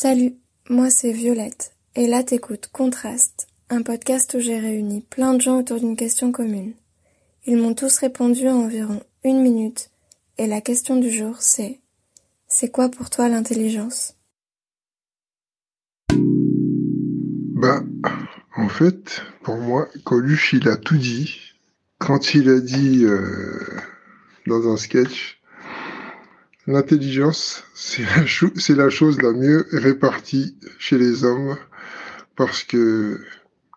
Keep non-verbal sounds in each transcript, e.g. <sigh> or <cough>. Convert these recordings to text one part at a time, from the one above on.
Salut, moi c'est Violette, et là t'écoutes Contraste, un podcast où j'ai réuni plein de gens autour d'une question commune. Ils m'ont tous répondu en environ une minute, et la question du jour c'est C'est quoi pour toi l'intelligence? Bah, en fait, pour moi, Coluche il a tout dit. Quand il a dit euh, dans un sketch L'intelligence, c'est la, chose la mieux répartie chez les hommes parce que,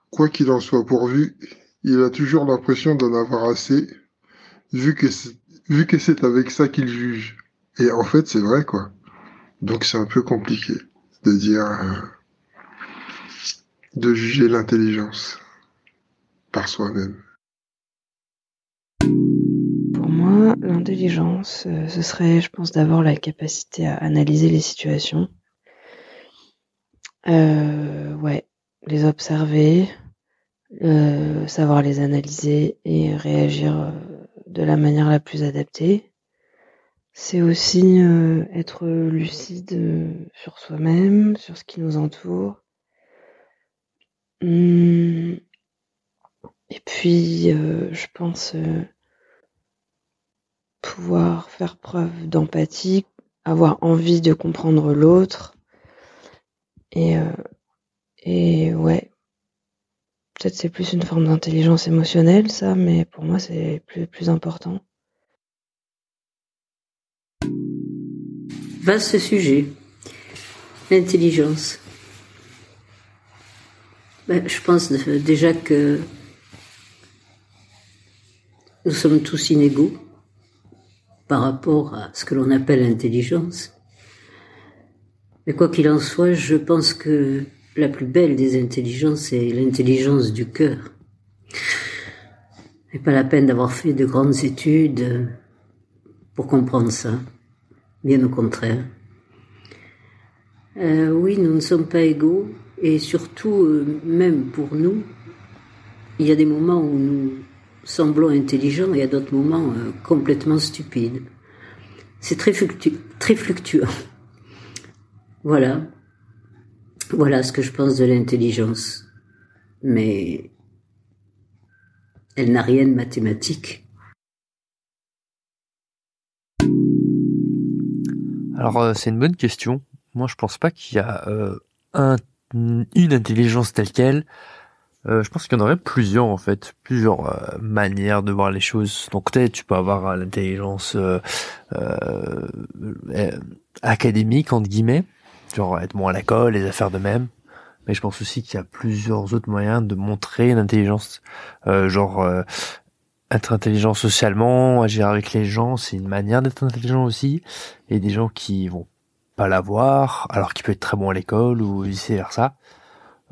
quoi qu'il en soit pourvu, il a toujours l'impression d'en avoir assez, vu que c'est, vu que c'est avec ça qu'il juge. Et en fait, c'est vrai, quoi. Donc c'est un peu compliqué de dire, euh, de juger l'intelligence par soi-même l'intelligence, euh, ce serait, je pense, d'avoir la capacité à analyser les situations. Euh, les observer, euh, savoir les analyser et réagir de la manière la plus adaptée. C'est aussi être lucide sur soi-même, sur ce qui nous entoure. Hum. Et puis, je pense pouvoir faire preuve d'empathie, avoir envie de comprendre l'autre. Et, euh, et ouais, peut-être c'est plus une forme d'intelligence émotionnelle, ça, mais pour moi c'est plus, plus important. Vaste sujet. L'intelligence. Ben, je pense déjà que nous sommes tous inégaux par rapport à ce que l'on appelle l'intelligence. Mais quoi qu'il en soit, je pense que la plus belle des intelligences est l'intelligence du cœur. Et pas la peine d'avoir fait de grandes études pour comprendre ça. Bien au contraire. Euh, oui, nous ne sommes pas égaux et surtout, euh, même pour nous, il y a des moments où nous semblons intelligents et à d'autres moments euh, complètement stupides. C'est très, très fluctuant. <laughs> Voilà. Voilà ce que je pense de l'intelligence. Mais elle n'a rien de mathématique. Alors euh, c'est une bonne question. Moi je pense pas qu'il y a euh, un, une intelligence telle qu'elle. Euh, je pense qu'il y en aurait plusieurs en fait, plusieurs euh, manières de voir les choses. Donc peut-être tu peux avoir euh, l'intelligence académique entre guillemets, genre être bon à l'école, les affaires de même. Mais je pense aussi qu'il y a plusieurs autres moyens de montrer une intelligence, genre être intelligent socialement, agir avec les gens, c'est une manière d'être intelligent aussi. Et des gens qui vont pas l'avoir, alors qu'il peut être très bon à l'école ou vice versa.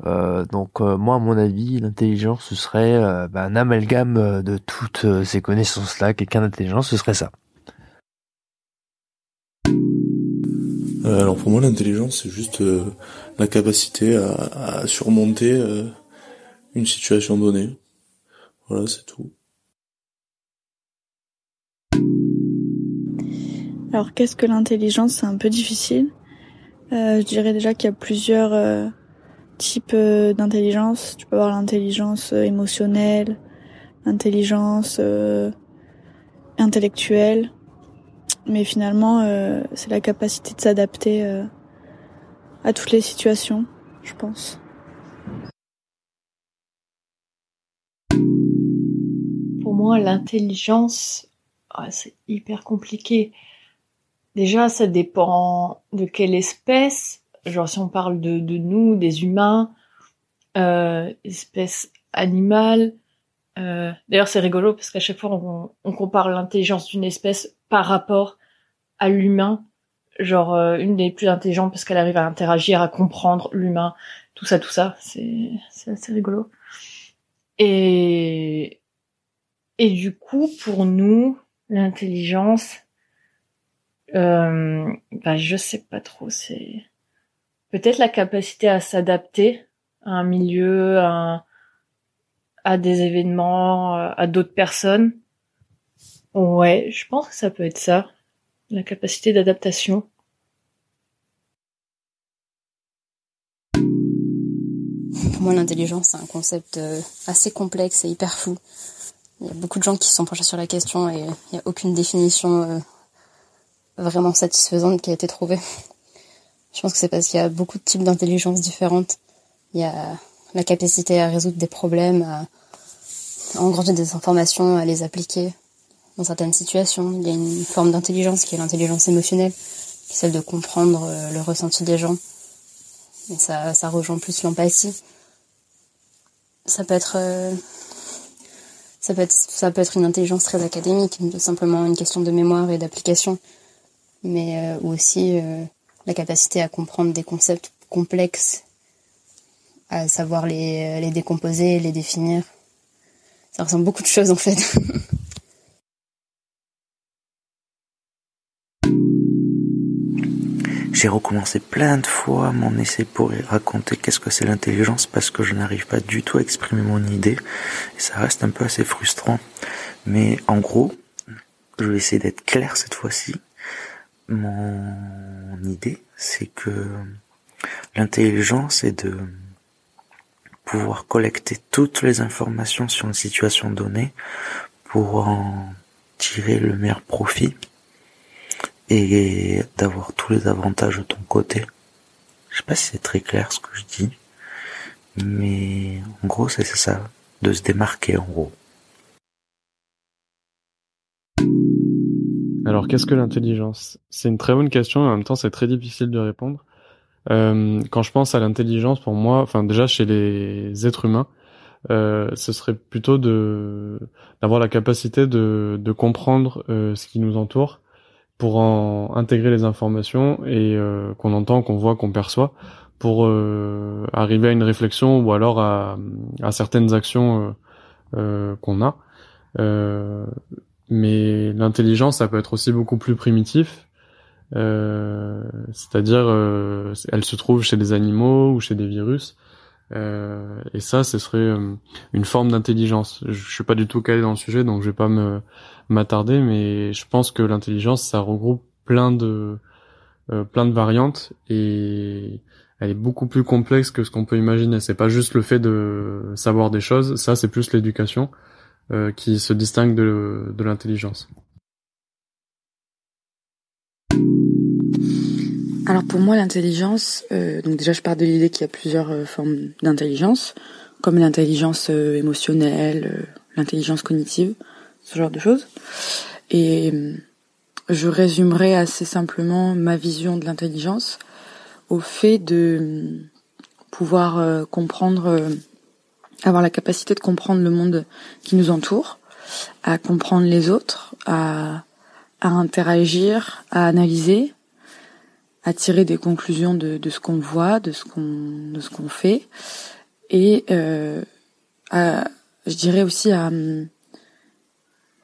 Euh, donc euh, moi, à mon avis, l'intelligence, ce serait euh, bah, un amalgame de toutes ces connaissances-là. Quelqu'un d'intelligent, ce serait ça. alors pour moi, l'intelligence, c'est juste la capacité à, à surmonter une situation donnée. Voilà, c'est tout. Alors qu'est-ce que l'intelligence? C'est un peu difficile. je dirais déjà qu'il y a plusieurs type euh, d'intelligence. Tu peux avoir l'intelligence euh, émotionnelle, l'intelligence euh, intellectuelle, mais finalement, c'est la capacité de s'adapter à toutes les situations, je pense. Pour moi, l'intelligence, ah, c'est hyper compliqué. Déjà, ça dépend de quelle espèce, genre si on parle de, de nous, des humains, euh, espèces animales. Euh, D'ailleurs, c'est rigolo parce qu'à chaque fois, on, on compare l'intelligence d'une espèce par rapport à l'humain. Genre, euh, une des plus intelligentes parce qu'elle arrive à interagir, à comprendre l'humain, tout ça, tout ça. C'est assez rigolo. Et, et du coup, pour nous, l'intelligence, euh, bah, je sais pas trop, c'est peut-être la capacité à s'adapter à un milieu, à, des événements, à d'autres personnes. Ouais, je pense que ça peut être ça, la capacité d'adaptation. pour moi, l'intelligence, c'est un concept euh, assez complexe et hyper fou. Il y a beaucoup de gens qui sont penchés sur la question et il n'y a aucune définition euh, vraiment satisfaisante qui a été trouvée. Je pense que c'est parce qu'il y a beaucoup de types d'intelligence différentes. Il y a la capacité à résoudre des problèmes, à engranger des informations, à les appliquer dans certaines situations. Il y a une forme d'intelligence qui est l'intelligence émotionnelle, qui est celle de comprendre euh, le ressenti des gens. Et ça, ça rejoint plus l'empathie. Ça peut être, euh, ça peut être, ça peut être une intelligence très académique, simplement une question de mémoire et d'application, mais euh, aussi la capacité à comprendre des concepts complexes, à savoir les, les décomposer, les définir. Ça ressemble beaucoup de choses en fait. <laughs> J'ai recommencé plein de fois mon essai pour raconter qu'est-ce que c'est l'intelligence parce que je n'arrive pas du tout à exprimer mon idée et ça reste un peu assez frustrant. Mais en gros, je vais essayer d'être clair cette fois-ci. Mon idée, c'est que l'intelligence est de pouvoir collecter toutes les informations sur une situation donnée pour en tirer le meilleur profit et d'avoir tous les avantages de ton côté. Je sais pas si c'est très clair ce que je dis, mais en gros c'est ça, de se démarquer en gros. Alors qu'est-ce que l'intelligence? C'est une très bonne question et en même temps c'est très difficile de répondre. Euh, quand je pense à l'intelligence, pour moi, enfin déjà chez les êtres humains, euh, ce serait plutôt d'avoir la capacité de, comprendre euh, ce qui nous entoure pour en intégrer les informations et qu'on entend, qu'on voit, qu'on perçoit, pour arriver à une réflexion ou alors à, certaines actions qu'on a. mais l'intelligence, ça peut être aussi beaucoup plus primitif. c'est-à-dire, elle se trouve chez des animaux ou chez des virus. Euh, et ça, ce serait euh, une forme d'intelligence. Je suis pas du tout calé dans le sujet, donc je vais pas me m'attarder, mais je pense que l'intelligence, ça regroupe plein de euh, plein de variantes et elle est beaucoup plus complexe que ce qu'on peut imaginer. C'est pas juste le fait de savoir des choses, ça c'est plus l'éducation qui se distingue de, l'intelligence. Alors pour moi, l'intelligence, euh, donc déjà je pars de l'idée qu'il y a plusieurs euh, formes d'intelligence, comme l'intelligence euh, émotionnelle, l'intelligence cognitive, ce genre de choses. Et je résumerai assez simplement ma vision de l'intelligence au fait de pouvoir comprendre, avoir la capacité de comprendre le monde qui nous entoure, à comprendre les autres, à, à interagir, à analyser, à tirer des conclusions de, de ce qu'on voit, de ce qu'on de ce qu'on fait, et euh, à, je dirais aussi à,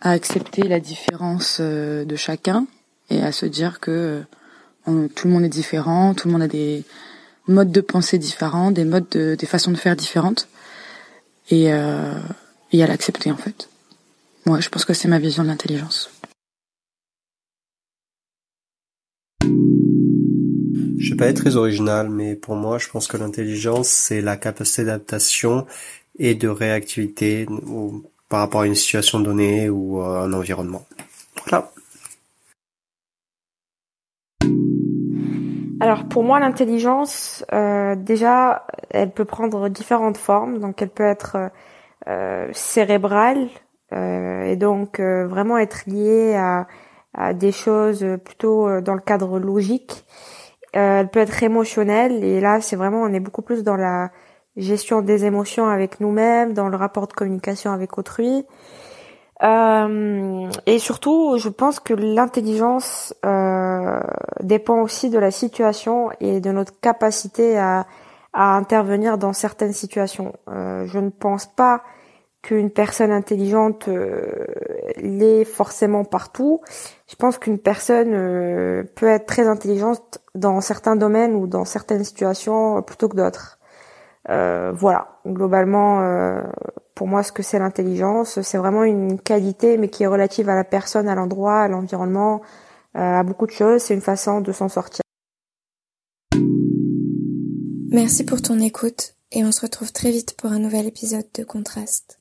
à accepter la différence euh, de chacun et à se dire que euh, tout le monde est différent, tout le monde a des modes de pensée différents, des modes de, des façons de faire différentes, et, euh, et à l'accepter en fait. Moi, je pense que c'est ma vision de l'intelligence. Je vais pas être très original, mais pour moi, je pense que l'intelligence, c'est la capacité d'adaptation et de réactivité par rapport à une situation donnée ou à un environnement. Voilà. Alors pour moi, l'intelligence, euh, déjà, elle peut prendre différentes formes. Donc elle peut être euh, cérébrale euh, et donc vraiment être liée à, des choses plutôt dans le cadre logique elle peut être émotionnelle et là c'est vraiment on est beaucoup plus dans la gestion des émotions avec nous-mêmes, dans le rapport de communication avec autrui. Euh, et surtout, je pense que l'intelligence euh, dépend aussi de la situation et de notre capacité à, à intervenir dans certaines situations. Euh, je ne pense pas qu'une personne intelligente euh, l'est forcément partout. Je pense qu'une personne euh, peut être très intelligente dans certains domaines ou dans certaines situations plutôt que d'autres. Euh, voilà, globalement, pour moi, ce que c'est l'intelligence, c'est vraiment une qualité, mais qui est relative à la personne, à l'endroit, à l'environnement, à beaucoup de choses. C'est une façon de s'en sortir. Merci pour ton écoute et on se retrouve très vite pour un nouvel épisode de Contraste.